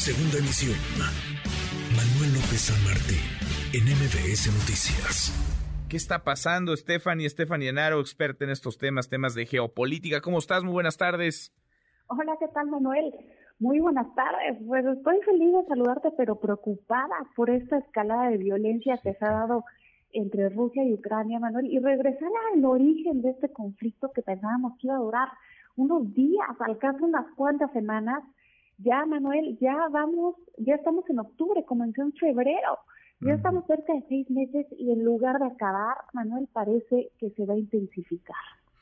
Segunda emisión. Manuel López San Martín, en MBS Noticias. ¿Qué está pasando, Stephanie? Stephanie Enaro, experta en estos temas, temas de geopolítica. ¿Cómo estás? Muy buenas tardes. Hola, ¿qué tal, Manuel? Muy buenas tardes. Pues estoy feliz de saludarte, pero preocupada por esta escalada de violencia que se ha dado entre Rusia y Ucrania, Manuel, y regresar al origen de este conflicto que pensábamos que iba a durar unos días, alcanza unas cuantas semanas. Ya, Manuel, ya vamos, ya estamos en octubre, comenzó en febrero. Ya estamos cerca de seis meses y en lugar de acabar, Manuel, parece que se va a intensificar.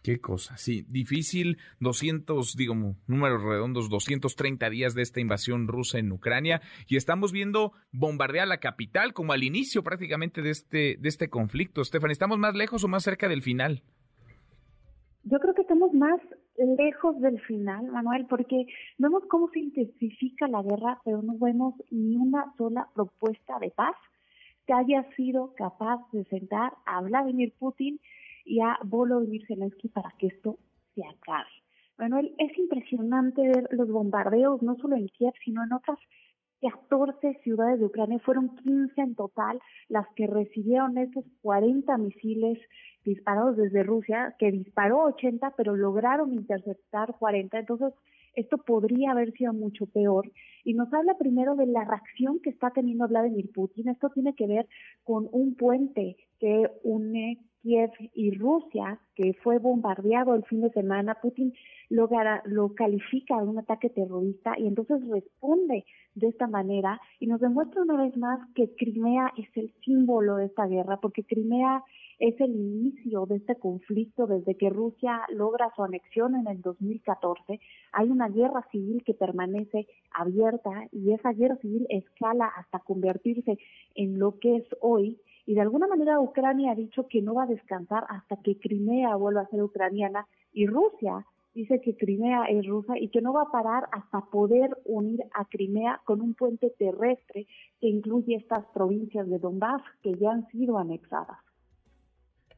Qué cosa, sí, difícil, 200, digo, números redondos, 230 días de esta invasión rusa en Ucrania y estamos viendo bombardear la capital como al inicio prácticamente de este, de este conflicto. Estefan, ¿estamos más lejos o más cerca del final? Yo creo que estamos más lejos del final, Manuel, porque vemos cómo se intensifica la guerra, pero no vemos ni una sola propuesta de paz que haya sido capaz de sentar a Vladimir Putin y a Volodymyr Zelensky para que esto se acabe. Manuel, es impresionante ver los bombardeos, no solo en Kiev, sino en otras 14 ciudades de Ucrania, fueron 15 en total las que recibieron estos 40 misiles disparados desde Rusia, que disparó 80, pero lograron interceptar 40. Entonces, esto podría haber sido mucho peor. Y nos habla primero de la reacción que está teniendo Vladimir Putin. Esto tiene que ver con un puente que une Kiev y Rusia, que fue bombardeado el fin de semana. Putin lo, lo califica de un ataque terrorista y entonces responde de esta manera y nos demuestra una vez más que Crimea es el símbolo de esta guerra, porque Crimea es el inicio de este conflicto desde que Rusia logra su anexión en el 2014. Hay una guerra civil que permanece abierta y esa guerra civil escala hasta convertirse en lo que es hoy. Y de alguna manera Ucrania ha dicho que no va a descansar hasta que Crimea vuelva a ser ucraniana y Rusia dice que Crimea es rusa y que no va a parar hasta poder unir a Crimea con un puente terrestre que incluye estas provincias de Donbass que ya han sido anexadas.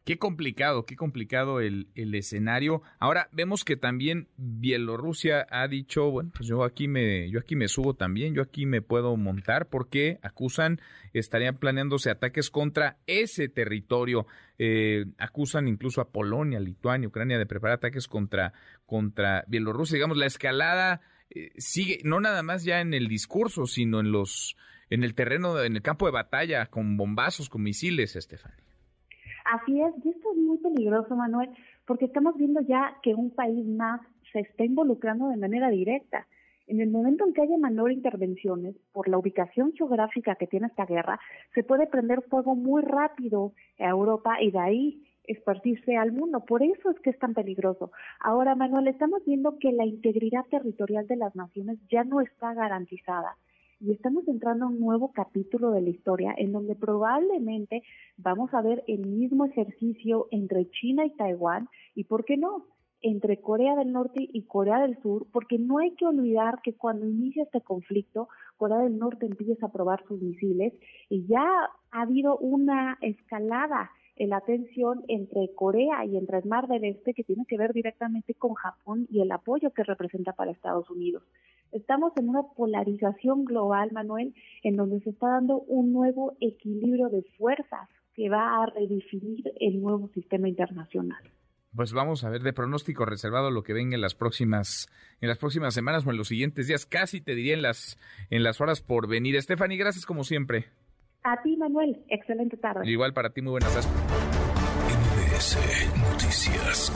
Qué complicado, qué complicado el, el, escenario. Ahora vemos que también Bielorrusia ha dicho, bueno, pues yo aquí me, yo aquí me subo también, yo aquí me puedo montar, porque acusan, estarían planeándose ataques contra ese territorio. Eh, acusan incluso a Polonia, Lituania, Ucrania de preparar ataques contra, contra Bielorrusia. Digamos, la escalada eh, sigue, no nada más ya en el discurso, sino en los, en el terreno, en el campo de batalla, con bombazos, con misiles, Estefania. Así es, y esto es muy peligroso, Manuel, porque estamos viendo ya que un país más se está involucrando de manera directa. En el momento en que haya menor intervenciones, por la ubicación geográfica que tiene esta guerra, se puede prender fuego muy rápido a Europa y de ahí esparcirse al mundo. Por eso es que es tan peligroso. Ahora, Manuel, estamos viendo que la integridad territorial de las naciones ya no está garantizada y estamos entrando a un nuevo capítulo de la historia en donde probablemente vamos a ver el mismo ejercicio entre China y Taiwán y, ¿por qué no?, entre Corea del Norte y Corea del Sur, porque no hay que olvidar que cuando inicia este conflicto, Corea del Norte empieza a probar sus misiles y ya ha habido una escalada en la tensión entre Corea y entre el Mar del Este que tiene que ver directamente con Japón y el apoyo que representa para Estados Unidos. Estamos en una polarización global, Manuel, en donde se está dando un nuevo equilibrio de fuerzas que va a redefinir el nuevo sistema internacional. Pues vamos a ver de pronóstico reservado lo que venga en las próximas en las próximas semanas o en los siguientes días, casi te diría en las en las horas por venir. Stephanie, gracias como siempre. A ti, Manuel, excelente tarde. Igual para ti, muy buenas tardes. Noticias.